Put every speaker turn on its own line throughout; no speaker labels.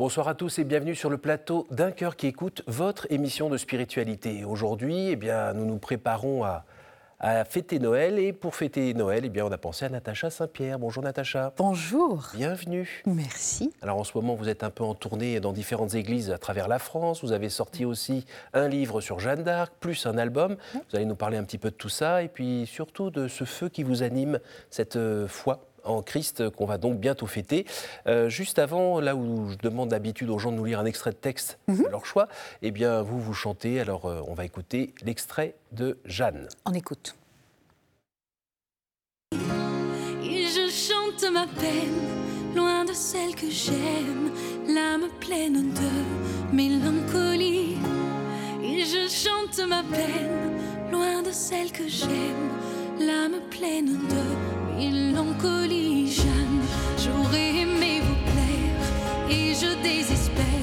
Bonsoir à tous et bienvenue sur le plateau d'un cœur qui écoute votre émission de spiritualité. Aujourd'hui, eh bien, nous nous préparons à, à fêter Noël et pour fêter Noël, eh bien, on a pensé à Natacha Saint-Pierre. Bonjour Natacha.
Bonjour.
Bienvenue.
Merci.
Alors en ce moment, vous êtes un peu en tournée dans différentes églises à travers la France. Vous avez sorti aussi un livre sur Jeanne d'Arc, plus un album. Vous allez nous parler un petit peu de tout ça et puis surtout de ce feu qui vous anime, cette euh, foi en Christ qu'on va donc bientôt fêter. Euh, juste avant, là où je demande d'habitude aux gens de nous lire un extrait de texte
Mhm.
de leur choix, eh bien vous, vous chantez. Alors euh, on va écouter l'extrait de Jeanne.
On écoute.
Et je chante ma peine, loin de celle que j'aime, l'âme pleine de mélancolie. Et je chante ma peine, loin de celle que j'aime, l'âme pleine de mélancolie. Jeanne, j'aurais aimé vous plaire, et je désespère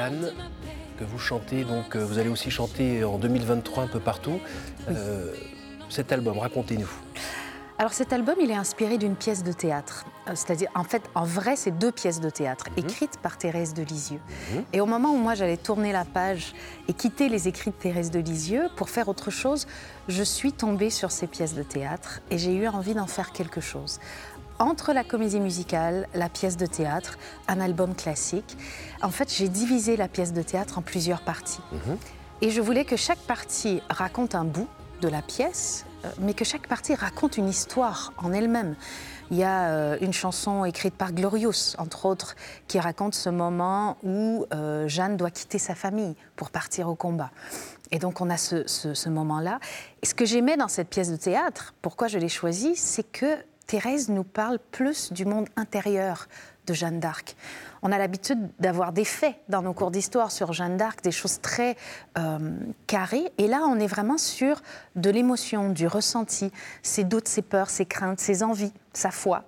Jeanne, que vous chantez, donc euh, vous allez aussi chanter en 2023 un peu partout. Euh, cet album, racontez-nous.
Alors cet album, il est inspiré d'une pièce de théâtre. Euh, C'est-à-dire, en fait, en vrai, c'est deux pièces de théâtre écrites par Thérèse de Lisieux. Et au moment où moi j'allais tourner la page et quitter les écrits de Thérèse de Lisieux pour faire autre chose, je suis tombée sur ces pièces de théâtre et j'ai eu envie d'en faire quelque chose. Entre la comédie musicale, la pièce de théâtre, un album classique, en fait, j'ai divisé la pièce de théâtre en plusieurs parties. Et je voulais que chaque partie raconte un bout de la pièce, euh, mais que chaque partie raconte une histoire en elle-même. Il y a euh, une chanson écrite par Glorious, entre autres, qui raconte ce moment où euh, Jeanne doit quitter sa famille pour partir au combat. Et donc on a ce, ce- ce moment-là. Et ce que j'aimais dans cette pièce de théâtre, pourquoi je l'ai choisie, c'est que Thérèse nous parle plus du monde intérieur de Jeanne d'Arc. On a l'habitude d'avoir des faits dans nos cours d'histoire sur Jeanne d'Arc, des choses très euh, carrées. Et là, on est vraiment sur de l'émotion, du ressenti, ses doutes, ses peurs, ses craintes, ses envies, sa foi.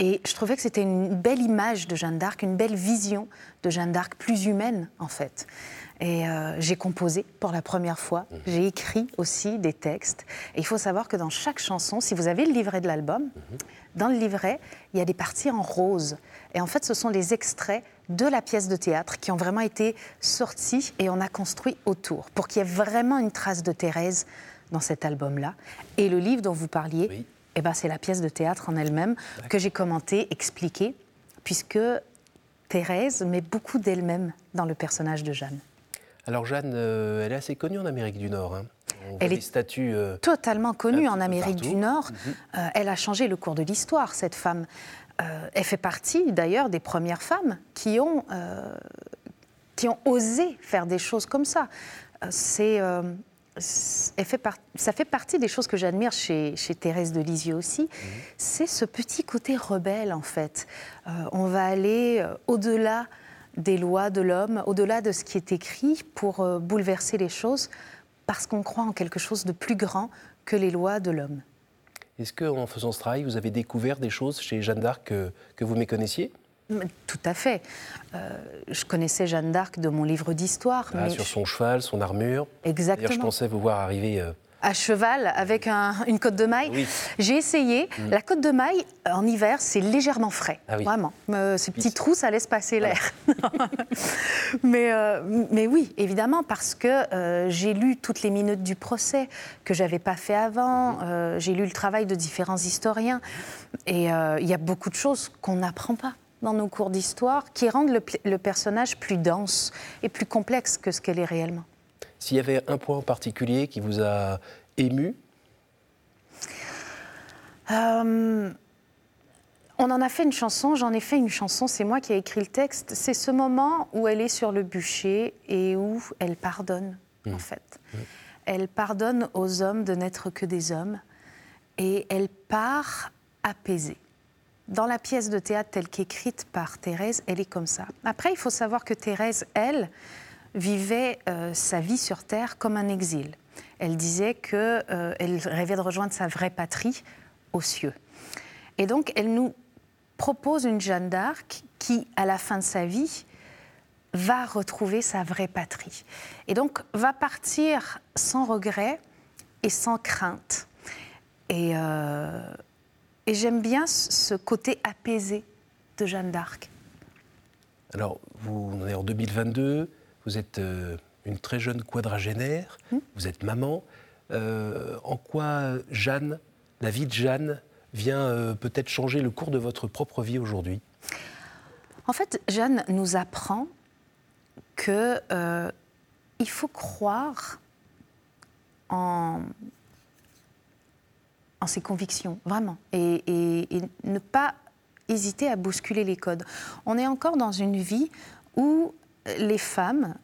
Et je trouvais que c'était une belle image de Jeanne d'Arc, une belle vision de Jeanne d'Arc, plus humaine en fait. Et euh, j'ai composé pour la première fois, j'ai écrit aussi des textes. Et il faut savoir que dans chaque chanson, si vous avez le livret de l'album, dans le livret, il y a des parties en rose. Et en fait, ce sont les extraits de la pièce de théâtre qui ont vraiment été sortis et on a construit autour pour qu'il y ait vraiment une trace de Thérèse dans cet album-là. Et le livre dont vous parliez,
Oui.
eh ben, c'est la pièce de théâtre en elle-même que j'ai commentée, expliquée, puisque Thérèse met beaucoup d'elle-même dans le personnage de Jeanne.
Alors Jeanne, euh, elle est assez connue en Amérique du Nord. hein. On
Elle est
statues. euh,
Totalement connue en Amérique
partout.
du Nord.
Mhm.
Euh, elle a changé le cours de l'histoire, cette femme. Elle fait partie d'ailleurs des premières femmes qui ont, qui ont osé faire des choses comme ça. C'est, c'est- elle fait par- ça fait partie des choses que j'admire chez, chez Thérèse de Lisieux aussi.
Mhm.
C'est ce petit côté rebelle en fait. Euh, on va aller au-delà des lois de l'homme, au-delà de ce qui est écrit pour euh, bouleverser les choses parce qu'on croit en quelque chose de plus grand que les lois de l'homme.
Est-ce qu'en faisant ce travail, vous avez découvert des choses chez Jeanne d'Arc que, que vous méconnaissiez
Tout à fait. Euh, je connaissais Jeanne d'Arc de mon livre d'histoire,
Ah, Sur son cheval, son armure D'ailleurs, je
exactement.
pensais vous voir arriver. euh,
À cheval avec un- une côte de maille.
Oui. Mm.
J'ai essayé. La côte de maille en hiver, c'est légèrement frais,
Ah oui.
vraiment. Euh, ces petits trous, ça laisse passer l'air. mais, euh, mais oui, évidemment, parce que euh, j'ai lu toutes les minutes du procès que j'avais pas fait avant. Euh, j'ai lu le travail de différents historiens, et il y a beaucoup de choses qu'on n'apprend pas dans nos cours d'histoire qui rendent le personnage plus dense et plus complexe que ce qu'elle est réellement.
S'il y avait un point en particulier qui vous a ému,
Euh, on en a fait une chanson, j'en ai fait une chanson, c'est moi qui ai écrit le texte. C'est ce moment où elle est sur le bûcher et où elle pardonne, en fait. Elle pardonne aux hommes de n'être que des hommes et elle part apaisée. Dans la pièce de théâtre telle qu'écrite par Thérèse, elle est comme ça. Après, il faut savoir que Thérèse, elle, vivait euh, sa vie sur Terre comme un exil. Elle disait qu'elle rêvait de rejoindre sa vraie patrie aux cieux. Et donc, elle nous propose une Jeanne d'Arc qui, à la fin de sa vie, va retrouver sa vraie patrie. Et donc, va partir sans regret et sans crainte. Et, euh, et j'aime bien ce côté apaisé de Jeanne d'Arc.
Alors, vous, on est en 2022, vous êtes euh, une très jeune quadragénaire, hmm. vous êtes maman. Euh, en quoi Jeanne, la vie de Jeanne, vient peut-être changer le cours de votre propre vie aujourd'hui?
En fait, Jeanne nous apprend qu'il faut croire en, en ses convictions, vraiment, et, ne pas hésiter à bousculer les codes. On est encore dans une vie où les femmes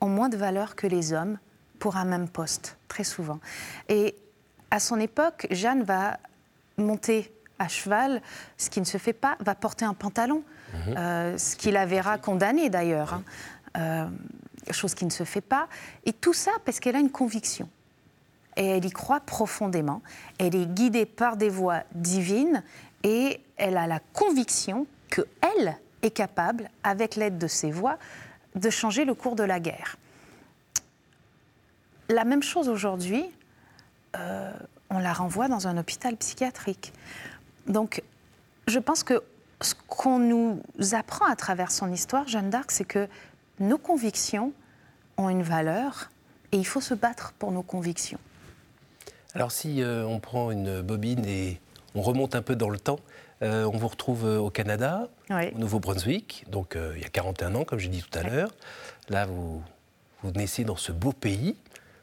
ont moins de valeur que les hommes pour un même poste, très souvent. Et à son époque, Jeanne va monter à cheval, ce qui ne se fait pas, va porter un pantalon, mhm. euh, ce qui la verra condamnée d'ailleurs, hein. euh, chose qui ne se fait pas. Et tout ça parce qu'elle a une conviction et elle y croit profondément. Elle est guidée par des voies divines et elle a la conviction qu'elle est capable, avec l'aide de ses voix, de changer le cours de la guerre. La même chose aujourd'hui, euh, on la renvoie dans un hôpital psychiatrique. Donc, je pense que ce qu'on nous apprend à travers son histoire, Jeanne d'Arc, c'est que nos convictions ont une valeur et il faut se battre pour nos convictions.
Alors si euh, on prend une bobine et on remonte un peu dans le temps, euh, on vous retrouve euh, au Canada, au Nouveau-Brunswick, donc il y a 41 ans, comme j'ai dit tout à l'heure. Là, vous, vous naissez dans ce beau pays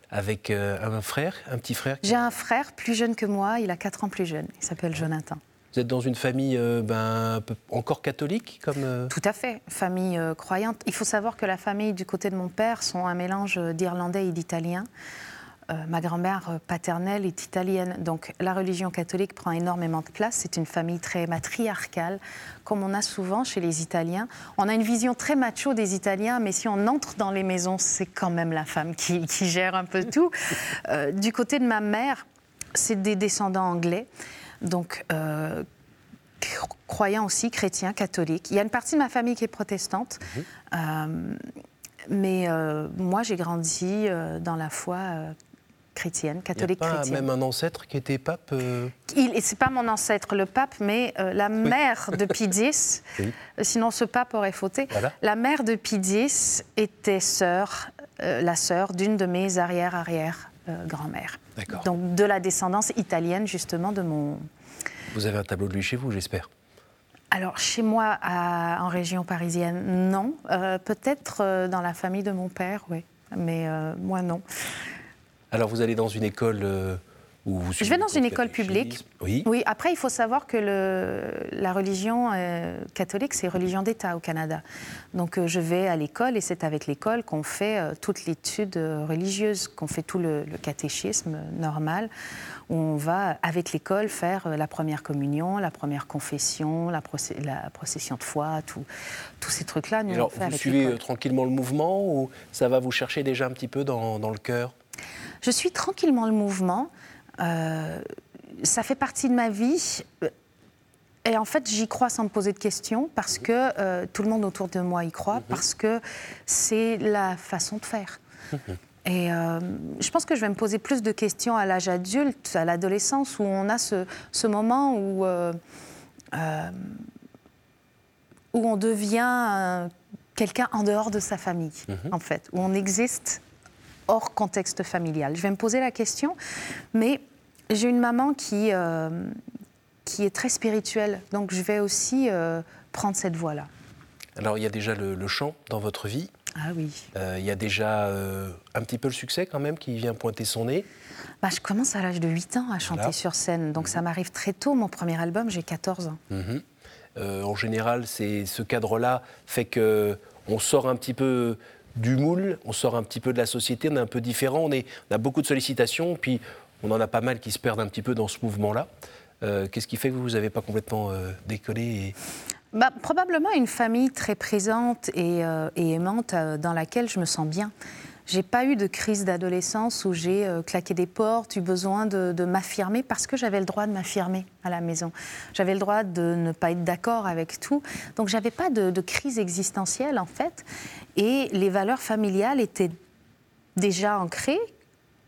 avec un frère, un petit frère
J'ai un frère plus jeune que moi, il a 4 ans plus jeune, il s'appelle Jonathan.
Vous êtes dans une famille ben, encore catholique comme
Tout à fait, famille croyante. Il faut savoir que la famille du côté de mon père sont un mélange d'Irlandais et d'Italiens. Euh, ma grand-mère paternelle est italienne, donc la religion catholique prend énormément de place. C'est une famille très matriarcale, comme on a souvent chez les Italiens. On a une vision très macho des Italiens, mais si on entre dans les maisons, c'est quand même la femme qui, gère un peu tout. Euh, du côté de ma mère, c'est des descendants anglais, donc euh, croyants aussi, chrétiens, catholiques. Il y a une partie de ma famille qui est protestante. Mhm. mais moi, j'ai grandi dans la foi chrétienne, catholique
Il
pas
même un ancêtre qui était pape euh...
C'est pas mon ancêtre, le pape, mais euh, la mère de Pie X. Sinon, ce pape aurait fauté. La mère de Pie X était sœur, euh, la sœur d'une de mes arrière-arrière-grand-mères. Donc de la descendance italienne, justement, de mon.
Vous avez un tableau de lui chez vous, j'espère
alors, chez moi, en région parisienne, non. Euh, peut-être dans la famille de mon père, oui. Mais moi, non.
Alors vous allez dans une école euh, où vous
Je vais dans une école publique.
Oui.
Oui. Après, il faut savoir que le, la religion euh, catholique, c'est religion d'État au Canada. Donc euh, je vais à l'école et c'est avec l'école qu'on fait toute l'étude religieuse, qu'on fait tout le, catéchisme normal. Où on va avec l'école faire la première communion, la première confession, la, la procession de foi, tous ces trucs-là.
Nous, alors, vous suivez tranquillement le mouvement ou ça va vous chercher déjà un petit peu dans, dans le cœur?
Je suis tranquillement le mouvement. Euh, ça fait partie de ma vie. Et en fait, j'y crois sans me poser de questions parce que euh, tout le monde autour de moi y croit, mhm. parce que c'est la façon de faire. Mhm. Et euh, je pense que je vais me poser plus de questions à l'âge adulte, à l'adolescence, où on a ce, ce moment où, où on devient quelqu'un en dehors de sa famille, mhm. en fait, où on existe hors contexte familial. Je vais me poser la question, mais j'ai une maman qui, euh, qui est très spirituelle, donc je vais aussi euh, prendre cette voie-là.
Alors il y a déjà le, chant dans votre vie.
Ah oui.
Euh, il y a déjà un petit peu le succès quand même qui vient pointer son nez.
Bah, je commence à l'âge de 8 ans à chanter sur scène, donc ça m'arrive très tôt. Mon premier album, j'ai 14 ans.
Mhm. en général, c'est ce cadre-là fait que on sort un petit peu du moule, on sort un petit peu de la société, on est un peu différent, on, a beaucoup de sollicitations, puis on en a pas mal qui se perdent un petit peu dans ce mouvement-là. Euh, qu'est-ce qui fait que vous n'avez pas complètement euh, décollé
bah, Probablement une famille très présente et, euh, aimante dans laquelle je me sens bien. J'ai pas eu de crise d'adolescence où j'ai euh, claqué des portes, eu besoin de, de m'affirmer parce que j'avais le droit de m'affirmer à la maison. J'avais le droit de ne pas être d'accord avec tout. Donc j'avais pas de, de crise existentielle en fait. Et les valeurs familiales étaient déjà ancrées.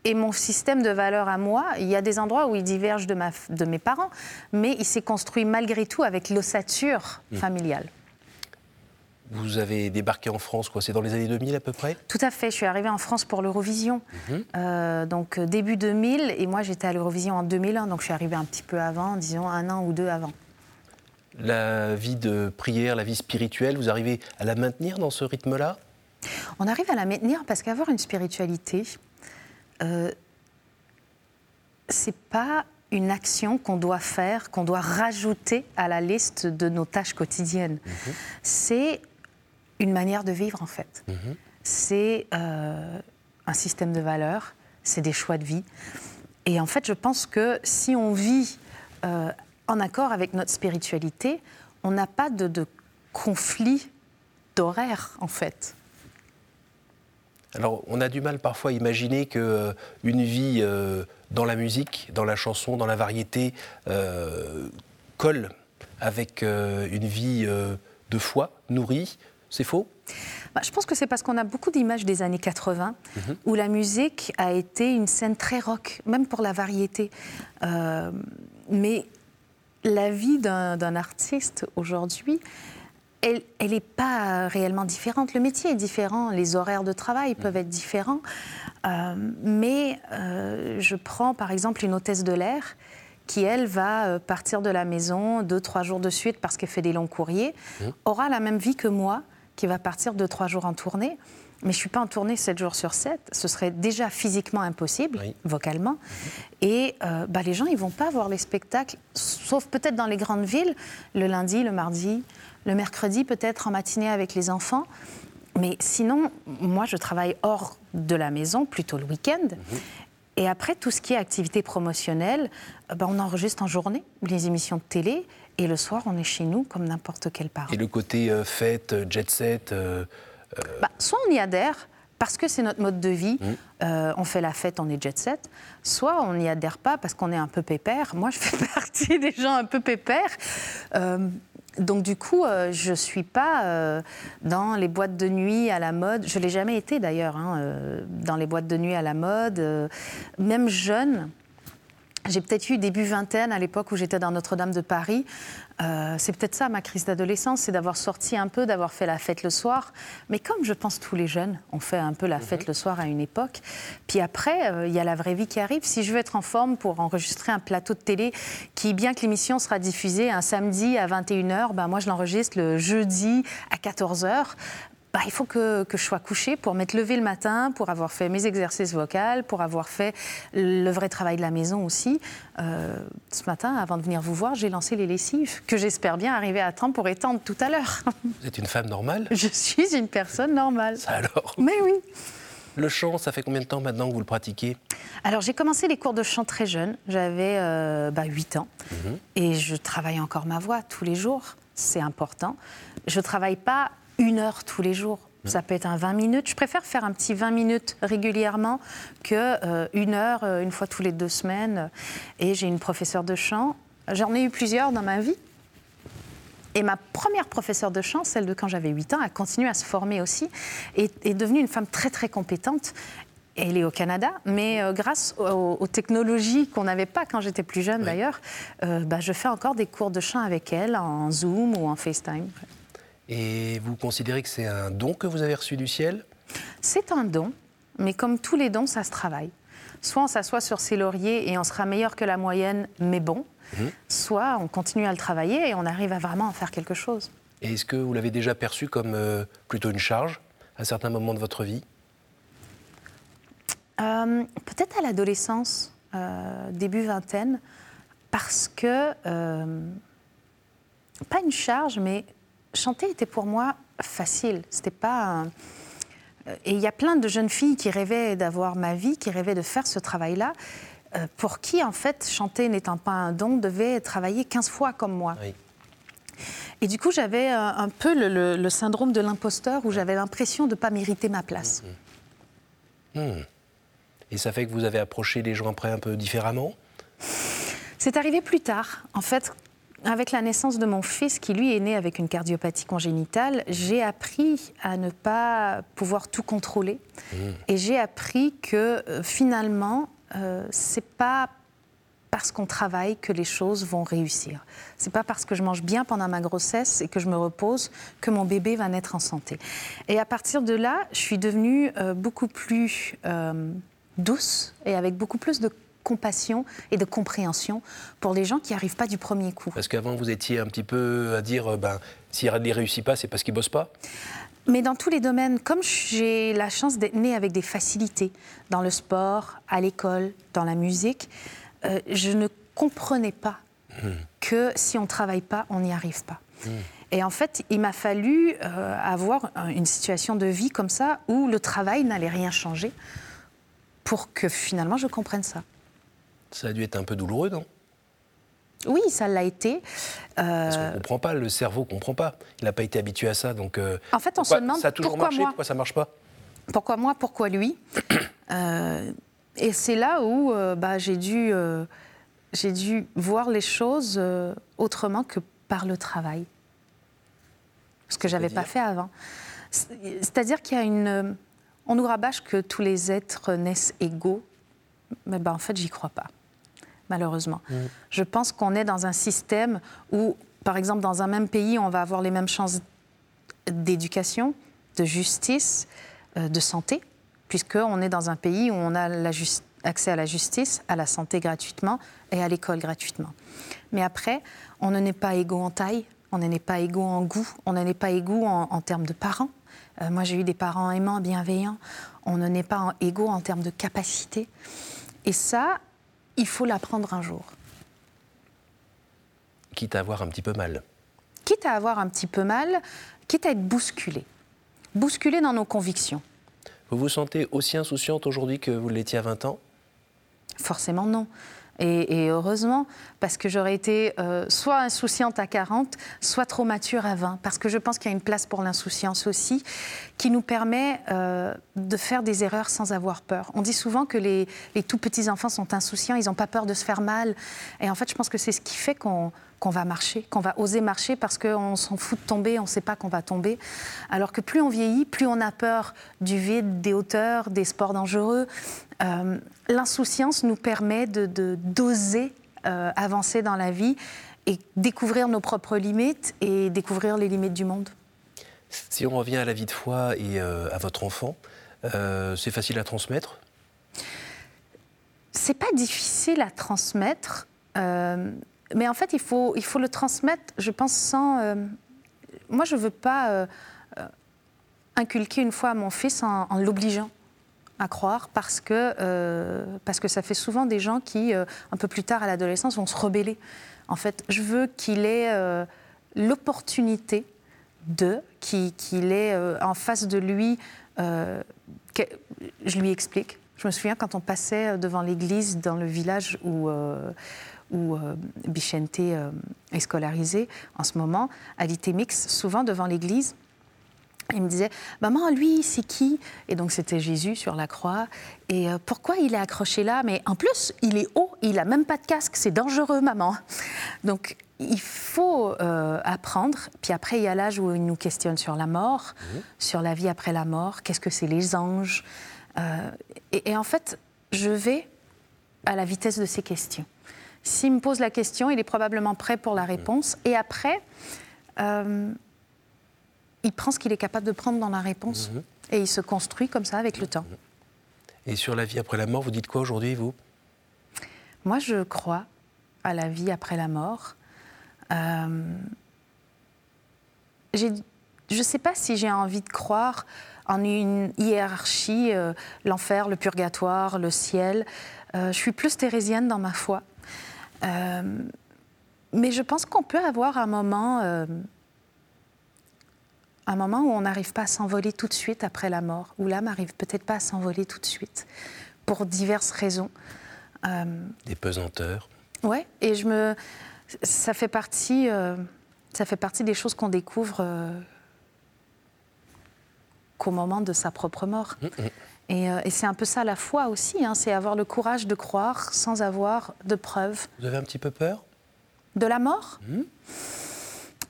Et mon système de valeurs à moi, il y a des endroits où il diverge de, ma, de mes parents, mais il s'est construit malgré tout avec l'ossature familiale.
Vous avez débarqué en France, quoi C'est dans les années 2000 à peu près
Tout à fait. Je suis arrivée en France pour l'Eurovision, euh, donc euh, début 2000, et moi j'étais à l'Eurovision en 2001, donc je suis arrivée un petit peu avant, disons un an ou deux avant.
La vie de prière, la vie spirituelle, vous arrivez à la maintenir dans ce rythme-là?
On arrive à la maintenir parce qu'avoir une spiritualité, euh, c'est pas une action qu'on doit faire, qu'on doit rajouter à la liste de nos tâches quotidiennes. C'est une manière de vivre en fait. C'est euh, un système de valeurs, c'est des choix de vie. Et en fait, je pense que si on vit euh, en accord avec notre spiritualité, on n'a pas de, de conflit d'horaire en fait.
Alors, on a du mal parfois à imaginer que euh, une vie euh, dans la musique, dans la chanson, dans la variété colle avec une vie de foi nourrie. C'est faux?
Bah, je pense que c'est parce qu'on a beaucoup d'images des années 80 où la musique a été une scène très rock, même pour la variété. Euh, mais la vie d'un artiste aujourd'hui, elle n'est pas réellement différente. Le métier est différent, les horaires de travail peuvent être différents. Euh, mais euh, je prends par exemple une hôtesse de l'air qui, elle, va partir de la maison deux, trois jours de suite parce qu'elle fait des longs courriers, aura la même vie que moi, qui va partir deux, trois jours en tournée. Mais je ne suis pas en tournée 7 jours sur 7. Ce serait déjà physiquement impossible,
Oui.
vocalement. Et euh, bah, les gens, ils vont pas voir les spectacles, sauf peut-être dans les grandes villes, le lundi, le mardi, le mercredi, peut-être en matinée avec les enfants. Mais sinon, moi, je travaille hors de la maison, plutôt le week-end. Et après, tout ce qui est activité promotionnelle, euh, bah, on enregistre en journée les émissions de télé. Et le soir, on est chez nous comme n'importe quel parent.
Et le côté euh, fête, euh, jet set, euh,
Bah, soit on y adhère parce que c'est notre mode de vie, euh, on fait la fête, on est jet set, soit on n'y adhère pas parce qu'on est un peu pépère. Moi, je fais partie des gens un peu pépères. Donc du coup, euh, je ne suis pas euh, dans les boîtes de nuit à la mode. Je ne l'ai jamais été d'ailleurs, hein, euh, dans les boîtes de nuit à la mode. même jeune, j'ai peut-être eu début vingtaine à l'époque où j'étais dans Notre-Dame de Paris. Euh, c'est peut-être ça ma crise d'adolescence, c'est d'avoir sorti un peu, d'avoir fait la fête le soir. Mais comme je pense tous les jeunes ont fait un peu la fête le soir à une époque. Puis après, euh, il y a la vraie vie qui arrive. Si je veux être en forme pour enregistrer un plateau de télé qui, bien que l'émission sera diffusée un samedi à 21h, ben moi je l'enregistre le jeudi à 14h. Bah, il faut que, que je sois couchée pour m'être levée le matin, pour avoir fait mes exercices vocaux, pour avoir fait le vrai travail de la maison aussi. Euh, ce matin, avant de venir vous voir, j'ai lancé les lessives, que j'espère bien arriver à temps pour étendre tout à l'heure.
vous êtes une femme normale?
Je suis une personne normale.
Ça alors?
Mais oui.
Le chant, ça fait combien de temps maintenant que vous le pratiquez?
Alors j'ai commencé les cours de chant très jeune, j'avais euh, bah, 8 ans, et je travaille encore ma voix tous les jours, c'est important. Je ne travaille pas une heure tous les jours, ça peut être un 20 minutes. Je préfère faire un petit 20 minutes régulièrement que euh, une heure, euh, une fois tous les deux semaines. Et j'ai une professeure de chant, j'en ai eu plusieurs dans ma vie. Et ma première professeure de chant, celle de quand j'avais 8 ans, a continué à se former aussi et est devenue une femme très très compétente. Elle est au Canada, mais euh, grâce aux, aux technologies qu'on n'avait pas quand j'étais plus jeune d'ailleurs, euh, bah, je fais encore des cours de chant avec elle en Zoom ou en FaceTime.
Et vous considérez que c'est un don que vous avez reçu du ciel?
C'est un don, mais comme tous les dons, ça se travaille. Soit on s'assoit sur ses lauriers et on sera meilleur que la moyenne, mais bon, soit on continue à le travailler et on arrive à vraiment en faire quelque chose.
Et est-ce que vous l'avez déjà perçu comme euh, plutôt une charge à certains moments de votre vie?
Euh, Peut-être à l'adolescence, euh, début vingtaine, parce que, pas une charge, mais chanter était pour moi facile. C'était pas. euh, Et il y a plein de jeunes filles qui rêvaient d'avoir ma vie, qui rêvaient de faire ce travail-là, euh, pour qui, en fait, chanter n'étant pas un don, devait travailler 15 fois comme moi.
Oui.
Et du coup, j'avais euh, un peu le, le- le syndrome de l'imposteur où j'avais l'impression de ne pas mériter ma place.
Hmm. Et ça fait que vous avez approché les gens après un peu différemment?
C'est arrivé plus tard. En fait, avec la naissance de mon fils, qui lui est né avec une cardiopathie congénitale, j'ai appris à ne pas pouvoir tout contrôler. Mmh. Et j'ai appris que euh, finalement, euh, c'est pas parce qu'on travaille que les choses vont réussir. C'est pas parce que je mange bien pendant ma grossesse et que je me repose que mon bébé va naître en santé. Et à partir de là, je suis devenue euh, beaucoup plus euh, douce et avec beaucoup plus de compassion et de compréhension pour les gens qui n'arrivent pas du premier coup.
Parce qu'avant, vous étiez un petit peu à dire, euh, ben, s'il ne réussit pas, c'est parce qu'il ne bosse pas
mais dans tous les domaines, comme j'ai la chance d'être née avec des facilités, dans le sport, à l'école, dans la musique, euh, je ne comprenais pas hmm. que si on ne travaille pas, on n'y arrive pas. Hmm. Et en fait, il m'a fallu euh, avoir une situation de vie comme ça où le travail n'allait rien changer pour que finalement je comprenne ça.
Ça a dû être un peu douloureux, non?
Oui, ça l'a été. Euh,
Parce qu'on ne comprend pas, le cerveau ne comprend pas. Il n'a pas été habitué à ça. Donc, euh,
en fait, on se demande
ça a toujours
pourquoi
marché,
moi
pourquoi ça ne marche pas?
Pourquoi moi, pourquoi lui euh, Et c'est là où bah, j'ai dû, j'ai dû voir les choses autrement que par le travail. Ce que je n'avais pas fait avant. C'est-à-dire qu'il y a une... On nous rabâche que tous les êtres naissent égaux, mais ben, en fait, j'y crois pas malheureusement. Je pense qu'on est dans un système où, par exemple, dans un même pays, on va avoir les mêmes chances d'éducation, de justice, euh, de santé, puisqu'on est dans un pays où on a accès à la justice, à la santé gratuitement et à l'école gratuitement. Mais après, on ne n'est pas égaux en taille, on n'est pas égaux en goût, on n'est pas égaux en, termes de parents. Euh, moi, j'ai eu des parents aimants, bienveillants. On ne n'est pas égaux en termes de capacité. Et ça, il faut l'apprendre un jour.
Quitte à avoir un petit peu mal.
Quitte à avoir un petit peu mal, quitte à être bousculé. Bousculé dans nos convictions.
Vous vous sentez aussi insouciante aujourd'hui que vous l'étiez à 20 ans?
Forcément non. Et, heureusement, parce que j'aurais été euh, soit insouciante à 40, soit trop mature à 20. Parce que je pense qu'il y a une place pour l'insouciance aussi, qui nous permet euh, de faire des erreurs sans avoir peur. On dit souvent que les, les tout petits enfants sont insouciants, ils n'ont pas peur de se faire mal. Et en fait, je pense que c'est ce qui fait qu'on qu'on va marcher, qu'on va oser marcher parce qu'on s'en fout de tomber, on ne sait pas qu'on va tomber. Alors que plus on vieillit, plus on a peur du vide, des hauteurs, des sports dangereux. Euh, l'insouciance nous permet de d'oser euh, avancer dans la vie et découvrir nos propres limites et découvrir les limites du monde.
Si on revient à la vie de foi et euh, à votre enfant, c'est facile à transmettre?
C'est pas difficile à transmettre mais en fait, il faut, il faut le transmettre, je pense, sans. Euh, moi, je ne veux pas euh, euh, inculquer une fois à mon fils en, l'obligeant à croire parce que, parce que ça fait souvent des gens qui, un peu plus tard à l'adolescence, vont se rebeller. En fait, je veux qu'il ait l'opportunité de, qu'il ait en face de lui, je lui explique. Je me souviens quand on passait devant l'église dans le village où où euh, Bichente euh, est scolarisé en ce moment, à l'ITMX, souvent devant l'église. Il me disait, maman, lui, c'est qui? Et donc c'était Jésus sur la croix. Et euh, pourquoi il est accroché là? Mais en plus, il est haut, il a même pas de casque, c'est dangereux, maman. Donc il faut apprendre. Puis après, il y a l'âge où il nous questionne sur la mort, mmh. sur la vie après la mort, qu'est-ce que c'est les anges. et, en fait, je vais à la vitesse de ces questions. S'il me pose la question, il est probablement prêt pour la réponse. Et après, euh, il prend ce qu'il est capable de prendre dans la réponse. Mhm. Et il se construit comme ça avec le temps.
Et sur la vie après la mort, vous dites quoi aujourd'hui, vous?
Moi, je crois à la vie après la mort. Euh, je ne sais pas si j'ai envie de croire en une hiérarchie, euh, l'enfer, le purgatoire, le ciel. je suis plus thérésienne dans ma foi. Euh, mais je pense qu'on peut avoir un moment, euh, un moment où on n'arrive pas à s'envoler tout de suite après la mort, où l'âme n'arrive peut-être pas à s'envoler tout de suite, pour diverses raisons.
Euh, Des pesanteurs.
Ouais, et je me, ça fait partie, ça fait partie des choses qu'on découvre qu'au moment de sa propre mort. Mmh, mmh. Et, euh, et c'est un peu ça la foi aussi, hein, c'est avoir le courage de croire sans avoir de preuves.
Vous avez un petit peu peur?
De la mort?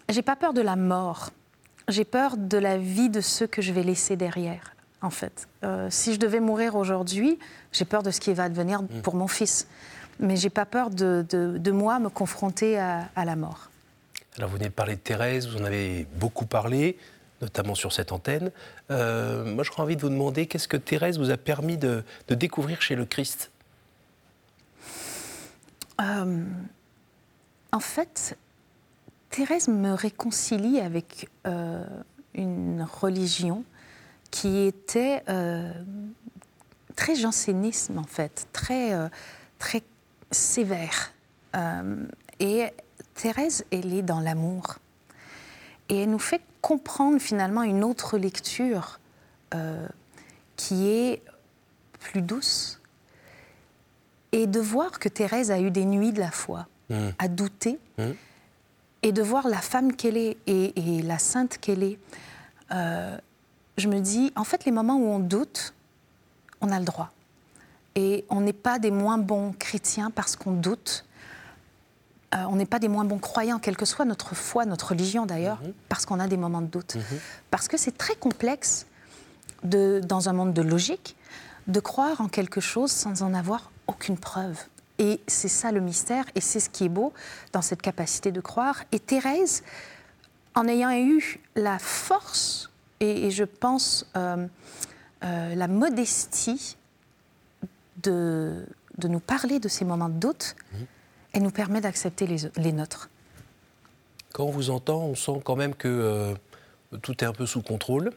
J'ai pas peur de la mort. J'ai peur de la vie de ceux que je vais laisser derrière, en fait. Euh, si je devais mourir aujourd'hui, j'ai peur de ce qui va advenir pour mon fils. Mais j'ai pas peur de, de- de moi me confronter à, à la mort.
Alors vous venez de parler de Thérèse, vous en avez beaucoup parlé, notamment sur cette antenne. Euh, moi, j'aurais envie de vous demander qu'est-ce que Thérèse vous a permis de, de découvrir chez le Christ?
Euh, en fait, Thérèse me réconcilie avec euh, une religion qui était euh, très jansénisme, en fait, très, euh, très sévère. Et Thérèse, elle est dans l'amour. Et elle nous fait comprendre finalement une autre lecture qui est plus douce. Et de voir que Thérèse a eu des nuits de la foi,
Mhm.
à douter,
Mhm.
Et de voir la femme qu'elle est et, et la sainte qu'elle est, euh, je me dis, en fait, les moments où on doute, on a le droit. Et on n'est pas des moins bons chrétiens parce qu'on doute. Euh, on n'est pas des moins bons croyants, quelle que soit notre foi, notre religion d'ailleurs, parce qu'on a des moments de doute. Parce que c'est très complexe, de, dans un monde de logique, de croire en quelque chose sans en avoir aucune preuve. Et c'est ça le mystère, et c'est ce qui est beau dans cette capacité de croire. Et Thérèse, en ayant eu la force et, et je pense euh, euh, la modestie de, de nous parler de ces moments de doute, elle nous permet d'accepter les, les nôtres.
Quand on vous entend, on sent quand même que euh, tout est un peu sous contrôle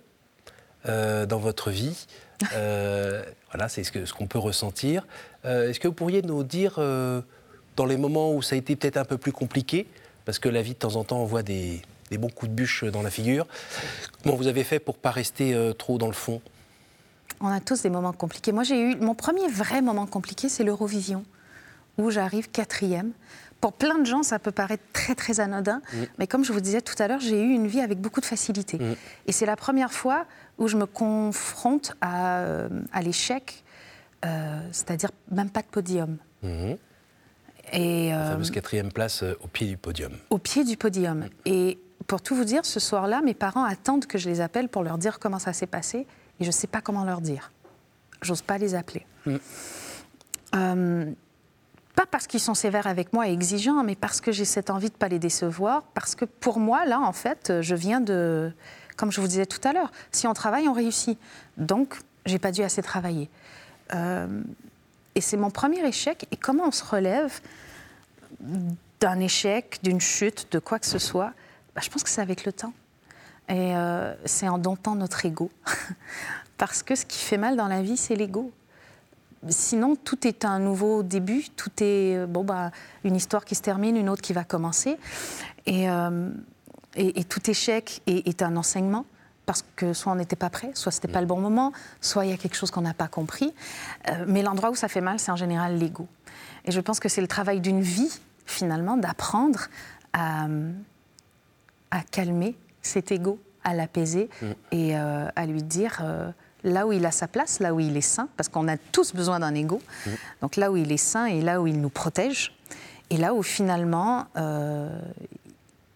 dans votre vie. Voilà, c'est ce que- ce qu'on peut ressentir. Euh, Est-ce que vous pourriez nous dire, euh, dans les moments où ça a été peut-être un peu plus compliqué, parce que la vie, de temps en temps, on voit des, des bons coups de bûche dans la figure, comment vous avez fait pour pas rester euh, trop dans le fond?
On a tous des moments compliqués. Moi, j'ai eu mon premier vrai moment compliqué, c'est l'Eurovision, où j'arrive quatrième. Pour plein de gens, ça peut paraître très très anodin, mais comme je vous disais tout à l'heure, j'ai eu une vie avec beaucoup de facilité. Et c'est la première fois où je me confronte à, à l'échec, euh, c'est-à-dire même pas de podium.
Mhm.
Et
La
euh,
fameuse quatrième place euh, au pied du podium.
au pied du podium. Et pour tout vous dire, ce soir-là, mes parents attendent que je les appelle pour leur dire comment ça s'est passé, et je ne sais pas comment leur dire. J'ose pas les appeler. Euh, pas parce qu'ils sont sévères avec moi et exigeants, mais parce que j'ai cette envie de ne pas les décevoir, parce que pour moi, là, en fait, je viens de... Comme je vous disais tout à l'heure, si on travaille, on réussit. Donc, j'ai pas dû assez travailler. Euh, et c'est mon premier échec. Et comment on se relève d'un échec, d'une chute, de quoi que ce soit, bah, je pense que c'est avec le temps. Et euh, c'est en domptant notre ego. Parce que ce qui fait mal dans la vie, c'est l'ego. Sinon, tout est un nouveau début, tout est euh, bon, bah, une histoire qui se termine, une autre qui va commencer. Et, tout échec est un enseignement. Parce que soit on n'était pas prêt, soit c'était pas le bon moment, soit il y a quelque chose qu'on n'a pas compris. Euh, mais l'endroit où ça fait mal, c'est en général l'ego. Et je pense que c'est le travail d'une vie, finalement, d'apprendre à, à calmer cet ego, à l'apaiser et euh, à lui dire euh, là où il a sa place, là où il est sain, parce qu'on a tous besoin d'un ego, donc là où il est sain et là où il nous protège, et là où finalement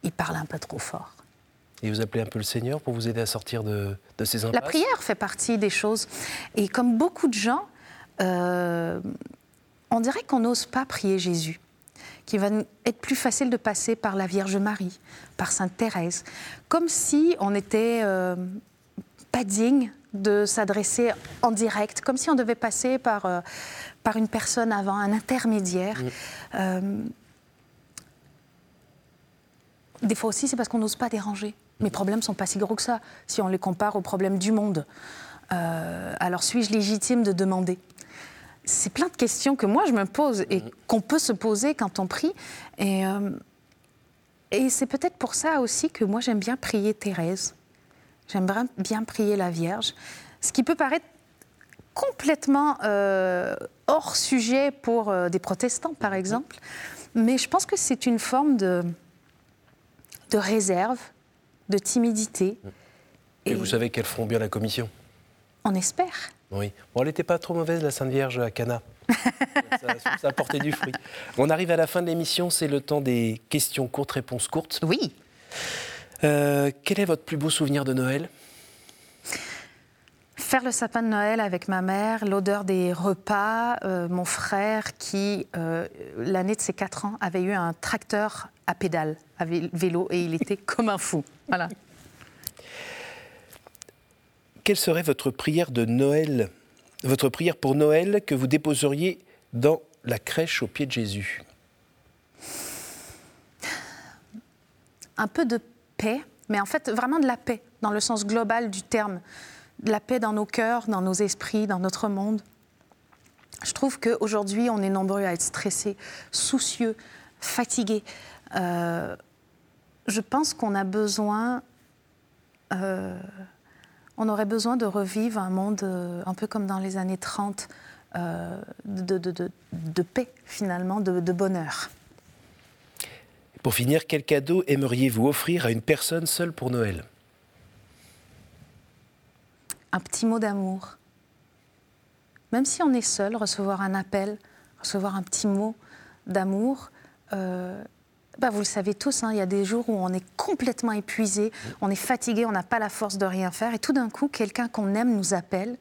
il parle un peu trop fort.
Et vous appelez un peu le Seigneur pour vous aider à sortir de, de ces impasses
La prière fait partie des choses. Et comme beaucoup de gens, euh, on dirait qu'on n'ose pas prier Jésus, qu'il va être plus facile de passer par la Vierge Marie, par Sainte Thérèse, comme si on n'était euh, pas digne de s'adresser en direct, comme si on devait passer par, euh, par une personne avant, un intermédiaire. Des fois aussi, c'est parce qu'on n'ose pas déranger. Mes problèmes ne sont pas si gros que ça, si on les compare aux problèmes du monde. Euh, alors, suis-je légitime de demander? C'est plein de questions que moi, je me pose et qu'on peut se poser quand on prie. Et, euh, et c'est peut-être pour ça aussi que moi, j'aime bien prier Thérèse. J'aime bien- bien prier la Vierge. Ce qui peut paraître complètement euh, hors sujet pour des protestants, par exemple. Mais je pense que c'est une forme de, de réserve, de timidité.
Et vous savez qu'elles feront bien la commission
On espère.
Oui. Bon, elle n'était pas trop mauvaise, la Sainte Vierge à Cana. ça, ça a porté du fruit. On arrive à la fin de l'émission, c'est le temps des questions courtes, réponses courtes.
Oui.
Euh, quel est votre plus beau souvenir de Noël?
Faire le sapin de Noël avec ma mère, l'odeur des repas, euh, mon frère qui, euh, l'année de ses 4 ans, avait eu un tracteur à pédale, à vélo, et il était comme un fou. Voilà.
Quelle serait votre prière de Noël, votre prière pour Noël que vous déposeriez dans la crèche au pied de Jésus?
Un peu de paix, mais en fait vraiment de la paix, dans le sens global du terme. De la paix dans nos cœurs, dans nos esprits, dans notre monde. Je trouve qu'aujourd'hui, on est nombreux à être stressés, soucieux, fatigués. Euh, je pense qu'on a besoin, euh, on aurait besoin de revivre un monde euh, un peu comme dans les années 30, de, de, paix finalement, de, bonheur.
Pour finir, quel cadeau aimeriez-vous offrir à une personne seule pour Noël?
Un petit mot d'amour. Même si on est seul, recevoir un appel, recevoir un petit mot d'amour, euh, bah vous le savez tous, hein, il y a des jours où on est complètement épuisé, on est fatigué, on n'a pas la force de rien faire, et tout d'un coup, quelqu'un qu'on aime nous appelle,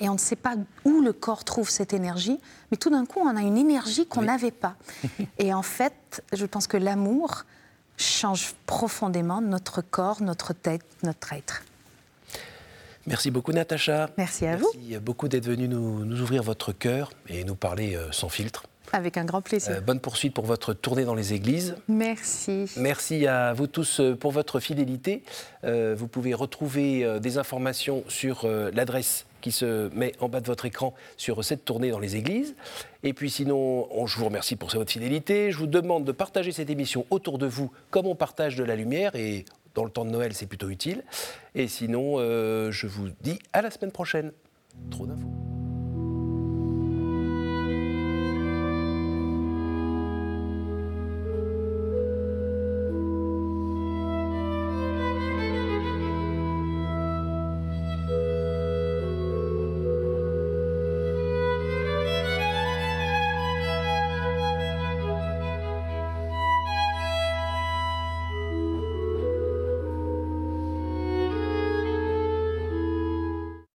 et on ne sait pas où le corps trouve cette énergie, mais tout d'un coup, on a une énergie qu'on n'avait pas. et en fait, je pense que l'amour change profondément notre corps, notre tête, notre être.
Merci beaucoup Natacha.
Merci à vous.
Merci beaucoup d'être venu nous, nous, ouvrir votre cœur et nous parler euh, sans filtre.
Avec un grand plaisir. Euh,
bonne poursuite pour votre tournée dans les églises.
Merci.
Merci à vous tous euh, pour votre fidélité. Euh, vous pouvez retrouver des informations sur l'adresse qui se met en bas de votre écran sur cette tournée dans les églises. Et puis sinon, je vous remercie pour votre fidélité. Je vous demande de partager cette émission autour de vous comme on partage de la lumière. Et dans le temps de Noël, c'est plutôt utile. Et sinon, je vous dis à la semaine prochaine. Trop d'infos.